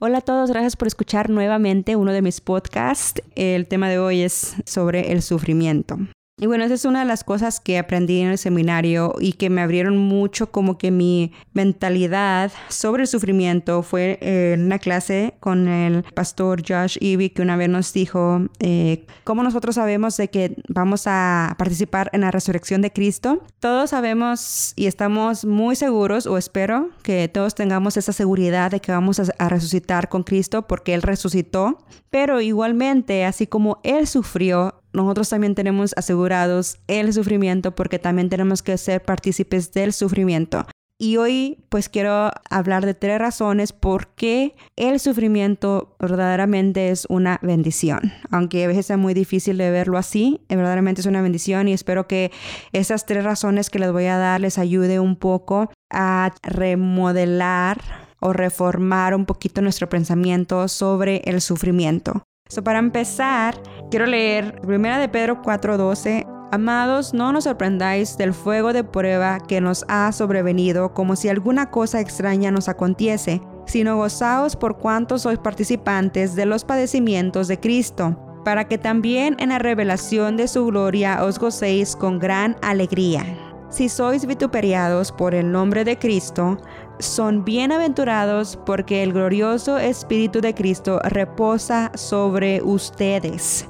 Hola a todos, gracias por escuchar nuevamente uno de mis podcasts. El tema de hoy es sobre el sufrimiento. Y bueno, esa es una de las cosas que aprendí en el seminario y que me abrieron mucho como que mi mentalidad sobre el sufrimiento fue en una clase con el pastor Josh Ivy que una vez nos dijo eh, cómo nosotros sabemos de que vamos a participar en la resurrección de Cristo. Todos sabemos y estamos muy seguros o espero que todos tengamos esa seguridad de que vamos a resucitar con Cristo porque Él resucitó. Pero igualmente, así como Él sufrió, nosotros también tenemos asegurados el sufrimiento porque también tenemos que ser partícipes del sufrimiento. Y hoy pues quiero hablar de tres razones por qué el sufrimiento verdaderamente es una bendición. Aunque a veces sea muy difícil de verlo así, verdaderamente es una bendición y espero que esas tres razones que les voy a dar les ayude un poco a remodelar o reformar un poquito nuestro pensamiento sobre el sufrimiento. So, para empezar, quiero leer 1 de Pedro 4:12. Amados, no nos sorprendáis del fuego de prueba que nos ha sobrevenido como si alguna cosa extraña nos aconteciese, sino gozaos por cuanto sois participantes de los padecimientos de Cristo, para que también en la revelación de su gloria os gocéis con gran alegría. Si sois vituperiados por el nombre de Cristo, son bienaventurados porque el glorioso Espíritu de Cristo reposa sobre ustedes.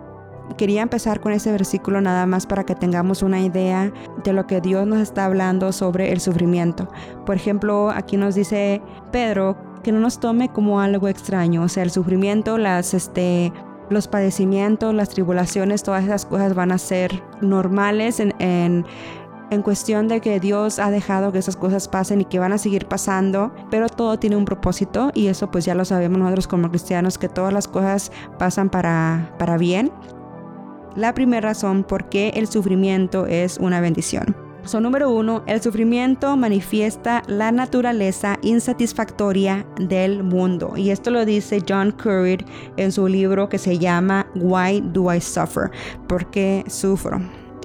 Quería empezar con ese versículo nada más para que tengamos una idea de lo que Dios nos está hablando sobre el sufrimiento. Por ejemplo, aquí nos dice Pedro que no nos tome como algo extraño, o sea, el sufrimiento, las este los padecimientos, las tribulaciones, todas esas cosas van a ser normales en, en en cuestión de que Dios ha dejado que esas cosas pasen y que van a seguir pasando, pero todo tiene un propósito y eso pues ya lo sabemos nosotros como cristianos que todas las cosas pasan para, para bien. La primera razón por qué el sufrimiento es una bendición. Son número uno, el sufrimiento manifiesta la naturaleza insatisfactoria del mundo. Y esto lo dice John Curry en su libro que se llama Why Do I Suffer? ¿Por qué sufro?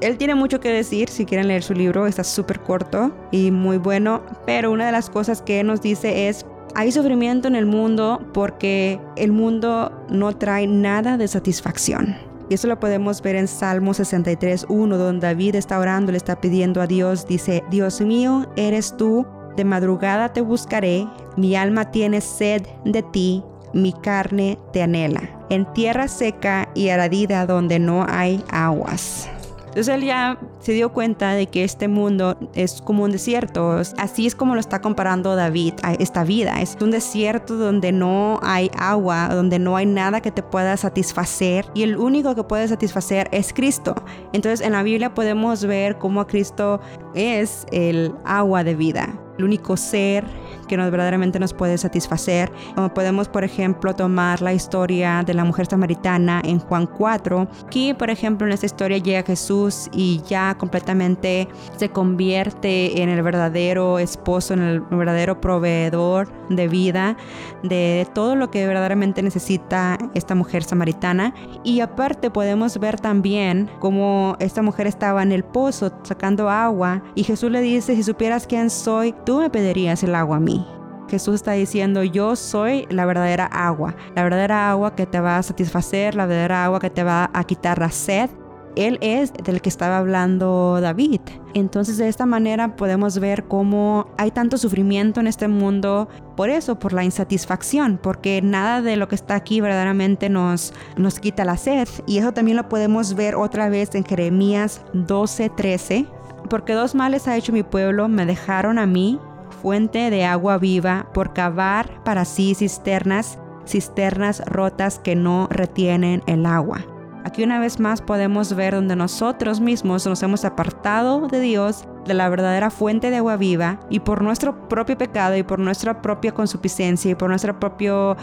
Él tiene mucho que decir, si quieren leer su libro, está súper corto y muy bueno, pero una de las cosas que él nos dice es, hay sufrimiento en el mundo porque el mundo no trae nada de satisfacción. Y eso lo podemos ver en Salmo 63, 1, donde David está orando, le está pidiendo a Dios, dice, Dios mío, eres tú, de madrugada te buscaré, mi alma tiene sed de ti, mi carne te anhela, en tierra seca y aradida donde no hay aguas. Entonces él ya se dio cuenta de que este mundo es como un desierto. Así es como lo está comparando David a esta vida. Es un desierto donde no hay agua, donde no hay nada que te pueda satisfacer y el único que puede satisfacer es Cristo. Entonces en la Biblia podemos ver cómo Cristo es el agua de vida, el único ser que nos verdaderamente nos puede satisfacer. Como podemos, por ejemplo, tomar la historia de la mujer samaritana en Juan 4. Aquí, por ejemplo, en esta historia llega Jesús y ya completamente se convierte en el verdadero esposo, en el verdadero proveedor de vida, de todo lo que verdaderamente necesita esta mujer samaritana. Y aparte podemos ver también cómo esta mujer estaba en el pozo sacando agua y Jesús le dice, si supieras quién soy, tú me pedirías el agua a mí. Jesús está diciendo, yo soy la verdadera agua, la verdadera agua que te va a satisfacer, la verdadera agua que te va a quitar la sed. Él es del que estaba hablando David. Entonces de esta manera podemos ver cómo hay tanto sufrimiento en este mundo por eso, por la insatisfacción, porque nada de lo que está aquí verdaderamente nos, nos quita la sed. Y eso también lo podemos ver otra vez en Jeremías 12:13. Porque dos males ha hecho mi pueblo, me dejaron a mí fuente de agua viva por cavar para sí cisternas, cisternas rotas que no retienen el agua. Aquí una vez más podemos ver donde nosotros mismos nos hemos apartado de Dios, de la verdadera fuente de agua viva, y por nuestro propio pecado y por nuestra propia consuficiencia y por nuestro propio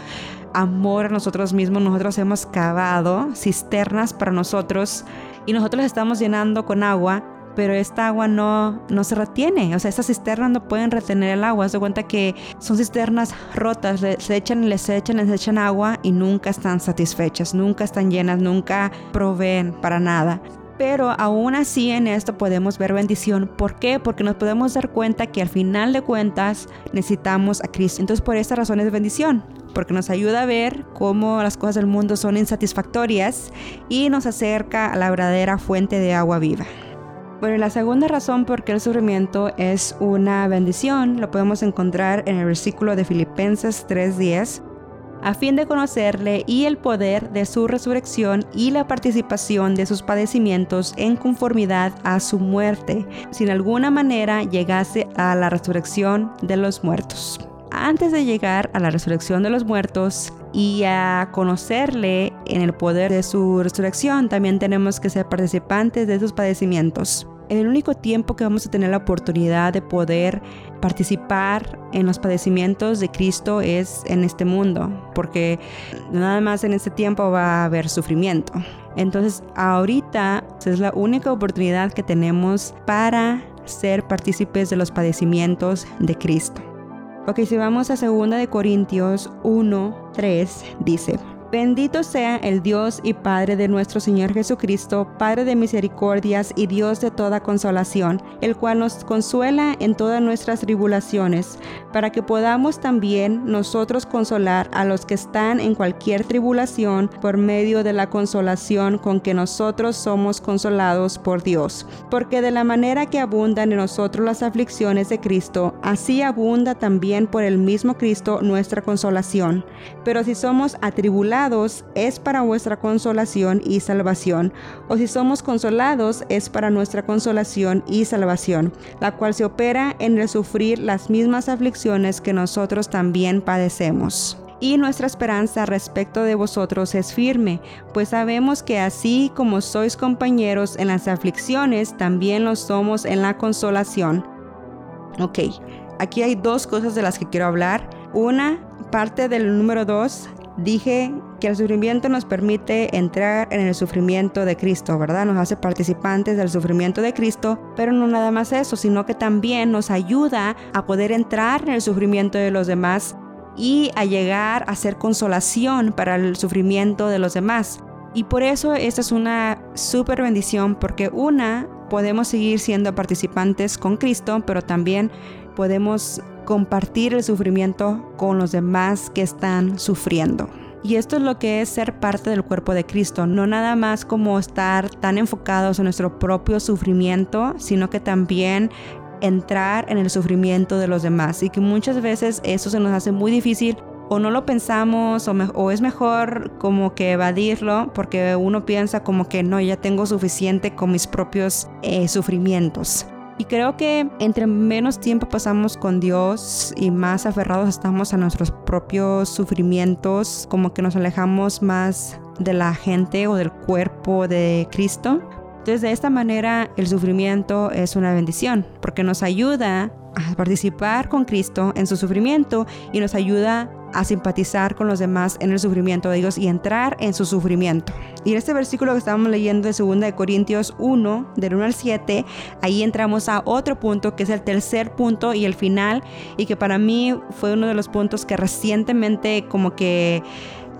amor a nosotros mismos, nosotros hemos cavado cisternas para nosotros y nosotros estamos llenando con agua pero esta agua no, no se retiene. O sea, estas cisternas no pueden retener el agua. Se cuenta que son cisternas rotas, se echan, les echan, les echan agua y nunca están satisfechas, nunca están llenas, nunca proveen para nada. Pero aún así en esto podemos ver bendición. ¿Por qué? Porque nos podemos dar cuenta que al final de cuentas necesitamos a Cristo. Entonces por esta razón es bendición. porque nos ayuda a ver cómo las cosas del mundo son insatisfactorias y nos acerca a la verdadera fuente de agua viva. Bueno, la segunda razón por qué el sufrimiento es una bendición lo podemos encontrar en el versículo de Filipenses 3:10 a fin de conocerle y el poder de su resurrección y la participación de sus padecimientos en conformidad a su muerte, si alguna manera llegase a la resurrección de los muertos. Antes de llegar a la resurrección de los muertos y a conocerle en el poder de su resurrección, también tenemos que ser participantes de sus padecimientos el único tiempo que vamos a tener la oportunidad de poder participar en los padecimientos de Cristo es en este mundo, porque nada más en este tiempo va a haber sufrimiento. Entonces, ahorita es la única oportunidad que tenemos para ser partícipes de los padecimientos de Cristo. Ok, si vamos a 2 de Corintios 1, 3, dice, Bendito sea el Dios y Padre de nuestro Señor Jesucristo, Padre de misericordias y Dios de toda consolación, el cual nos consuela en todas nuestras tribulaciones, para que podamos también nosotros consolar a los que están en cualquier tribulación por medio de la consolación con que nosotros somos consolados por Dios. Porque de la manera que abundan en nosotros las aflicciones de Cristo, así abunda también por el mismo Cristo nuestra consolación. Pero si somos atribulados, es para vuestra consolación y salvación, o si somos consolados es para nuestra consolación y salvación, la cual se opera en el sufrir las mismas aflicciones que nosotros también padecemos y nuestra esperanza respecto de vosotros es firme, pues sabemos que así como sois compañeros en las aflicciones, también lo somos en la consolación. Ok, aquí hay dos cosas de las que quiero hablar. Una, parte del número dos, dije que el sufrimiento nos permite entrar en el sufrimiento de Cristo, ¿verdad? Nos hace participantes del sufrimiento de Cristo, pero no nada más eso, sino que también nos ayuda a poder entrar en el sufrimiento de los demás y a llegar a ser consolación para el sufrimiento de los demás. Y por eso esta es una súper bendición, porque una, podemos seguir siendo participantes con Cristo, pero también podemos compartir el sufrimiento con los demás que están sufriendo. Y esto es lo que es ser parte del cuerpo de Cristo, no nada más como estar tan enfocados en nuestro propio sufrimiento, sino que también entrar en el sufrimiento de los demás y que muchas veces eso se nos hace muy difícil o no lo pensamos o, es mejor como que evadirlo porque uno piensa como que no, ya tengo suficiente con mis propios eh, sufrimientos. Y creo que entre menos tiempo pasamos con Dios y más aferrados estamos a nuestros propios sufrimientos, como que nos alejamos más de la gente o del cuerpo de Cristo. Entonces de esta manera el sufrimiento es una bendición porque nos ayuda a participar con Cristo en su sufrimiento y nos ayuda a simpatizar con los demás en el sufrimiento de Dios y entrar en su sufrimiento. Y en este versículo que estábamos leyendo de 2 de Corintios 1, del 1 al 7, ahí entramos a otro punto que es el tercer punto y el final y que para mí fue uno de los puntos que recientemente como que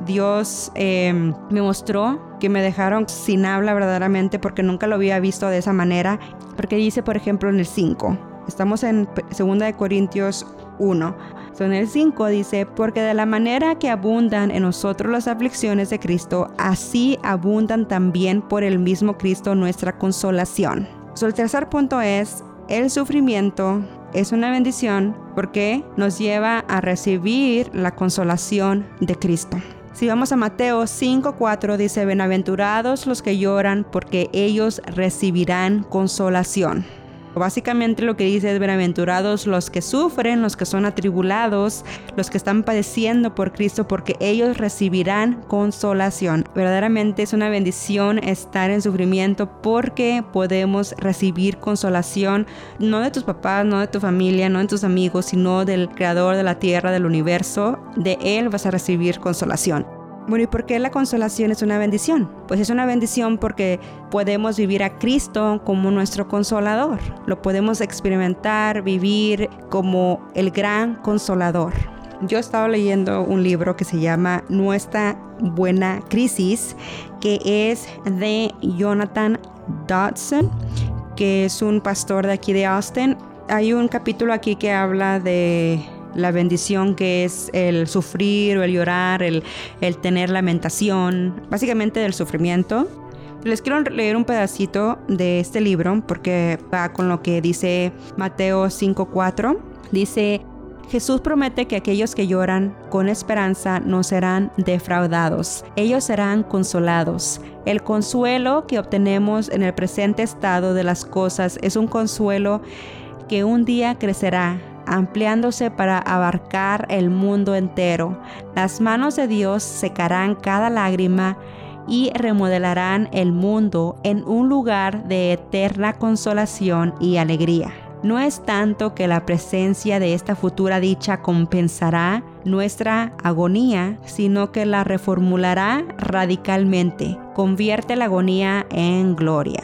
Dios em, me mostró que me dejaron sin habla verdaderamente porque nunca lo había visto de esa manera. Porque dice, por ejemplo, en el 5, estamos en 2 de Corintios 1 en el 5 dice, porque de la manera que abundan en nosotros las aflicciones de Cristo, así abundan también por el mismo Cristo nuestra consolación. el tercer punto es, el sufrimiento es una bendición porque nos lleva a recibir la consolación de Cristo. Si vamos a Mateo 5:4 dice, "Bienaventurados los que lloran, porque ellos recibirán consolación." Básicamente lo que dice es bienaventurados los que sufren, los que son atribulados, los que están padeciendo por Cristo, porque ellos recibirán consolación. Verdaderamente es una bendición estar en sufrimiento porque podemos recibir consolación no de tus papás, no de tu familia, no de tus amigos, sino del Creador de la tierra, del universo. De Él vas a recibir consolación. Bueno, ¿y por qué la consolación es una bendición? Pues es una bendición porque podemos vivir a Cristo como nuestro consolador. Lo podemos experimentar, vivir como el gran consolador. Yo estaba leyendo un libro que se llama Nuestra Buena Crisis, que es de Jonathan Dodson, que es un pastor de aquí de Austin. Hay un capítulo aquí que habla de la bendición que es el sufrir o el llorar, el, el tener lamentación, básicamente del sufrimiento. Les quiero leer un pedacito de este libro porque va con lo que dice Mateo 5.4. Dice, Jesús promete que aquellos que lloran con esperanza no serán defraudados, ellos serán consolados. El consuelo que obtenemos en el presente estado de las cosas es un consuelo que un día crecerá ampliándose para abarcar el mundo entero. Las manos de Dios secarán cada lágrima y remodelarán el mundo en un lugar de eterna consolación y alegría. No es tanto que la presencia de esta futura dicha compensará nuestra agonía, sino que la reformulará radicalmente, convierte la agonía en gloria.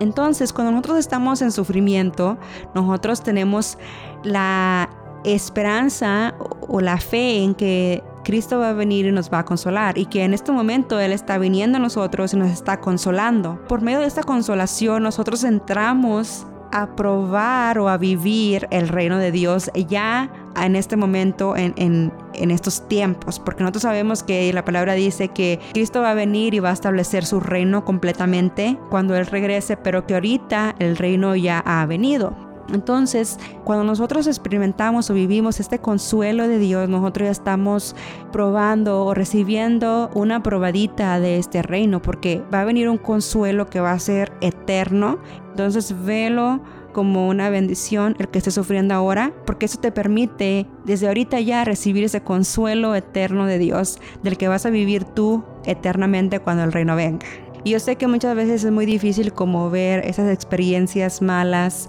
Entonces, cuando nosotros estamos en sufrimiento, nosotros tenemos la esperanza o la fe en que Cristo va a venir y nos va a consolar y que en este momento Él está viniendo a nosotros y nos está consolando. Por medio de esta consolación nosotros entramos a probar o a vivir el reino de Dios ya en este momento, en, en, estos tiempos, porque nosotros sabemos que la palabra dice que Cristo va a venir y va a establecer su reino completamente cuando Él regrese, pero que ahorita el reino ya ha venido. Entonces, cuando nosotros experimentamos o vivimos este consuelo de Dios, nosotros ya estamos probando o recibiendo una probadita de este reino, porque va a venir un consuelo que va a ser eterno. Entonces, velo como una bendición el que estés sufriendo ahora, porque eso te permite desde ahorita ya recibir ese consuelo eterno de Dios, del que vas a vivir tú eternamente cuando el reino venga. Y yo sé que muchas veces es muy difícil como ver esas experiencias malas,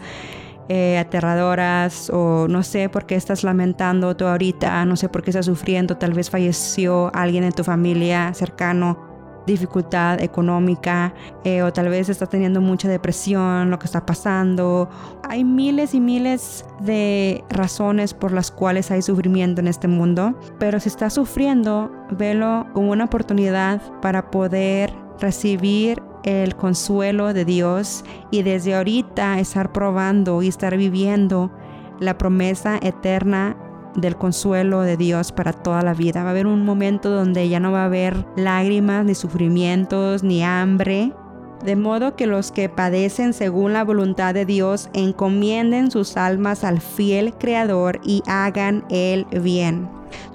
eh, aterradoras o no sé por qué estás lamentando tú ahorita, no sé por qué estás sufriendo, tal vez falleció alguien en tu familia cercano dificultad económica eh, o tal vez estás teniendo mucha depresión, lo que está pasando. Hay miles y miles de razones por las cuales hay sufrimiento en este mundo, pero si estás sufriendo, velo como una oportunidad para poder recibir el consuelo de Dios y desde ahorita estar probando y estar viviendo la promesa eterna del consuelo de Dios para toda la vida. Va a haber un momento donde ya no va a haber lágrimas, ni sufrimientos, ni hambre. De modo que los que padecen según la voluntad de Dios encomienden sus almas al fiel Creador y hagan el bien.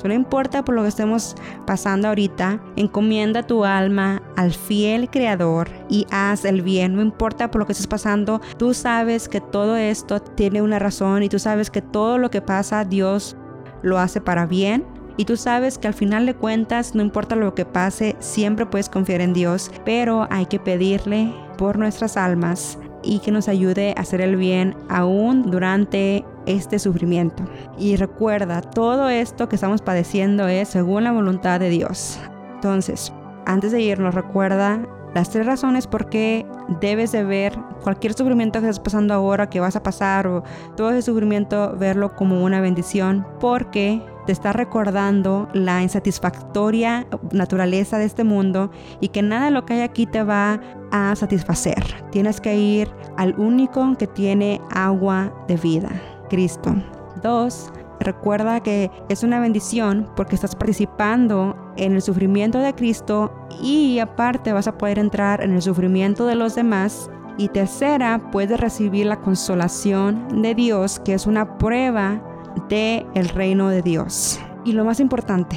no importa por lo que estemos pasando ahorita, encomienda tu alma al fiel Creador y haz el bien. No importa por lo que estés pasando, tú sabes que todo esto tiene una razón y tú sabes que todo lo que pasa Dios lo hace para bien. Y tú sabes que al final de cuentas, no importa lo que pase, siempre puedes confiar en Dios, pero hay que pedirle por nuestras almas y que nos ayude a hacer el bien aún durante este sufrimiento. Y recuerda, todo esto que estamos padeciendo es según la voluntad de Dios. Entonces, antes de irnos, recuerda las tres razones por qué debes de ver cualquier sufrimiento que estás pasando ahora, que vas a pasar, o todo ese sufrimiento, verlo como una bendición, porque te está recordando la insatisfactoria naturaleza de este mundo y que nada de lo que hay aquí te va a satisfacer. Tienes que ir al único que tiene agua de vida, Cristo. Dos, Recuerda que es una bendición porque estás participando en el sufrimiento de Cristo y aparte vas a poder entrar en el sufrimiento de los demás. Y tercera, puedes recibir la consolación de Dios, que es una prueba de el reino de Dios. Y lo más importante,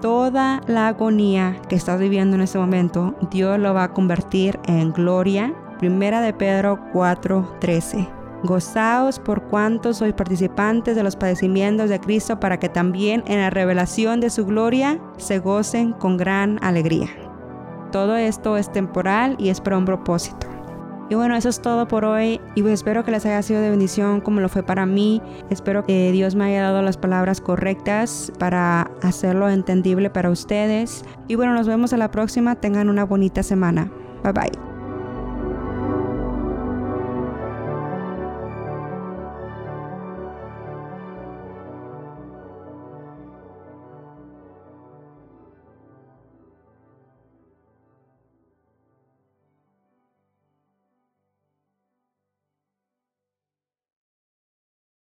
toda la agonía que estás viviendo en este momento, Dios lo va a convertir en gloria. Primera de Pedro 4:13. Gozaos por cuanto sois participantes de los padecimientos de Cristo para que también en la revelación de su gloria se gocen con gran alegría. Todo esto es temporal y es para un propósito. Y bueno, eso es todo por hoy y pues espero que les haya sido de bendición como lo fue para mí. Espero que Dios me haya dado las palabras correctas para hacerlo entendible para ustedes. Y bueno, nos vemos a la próxima. Tengan una bonita semana. Bye bye.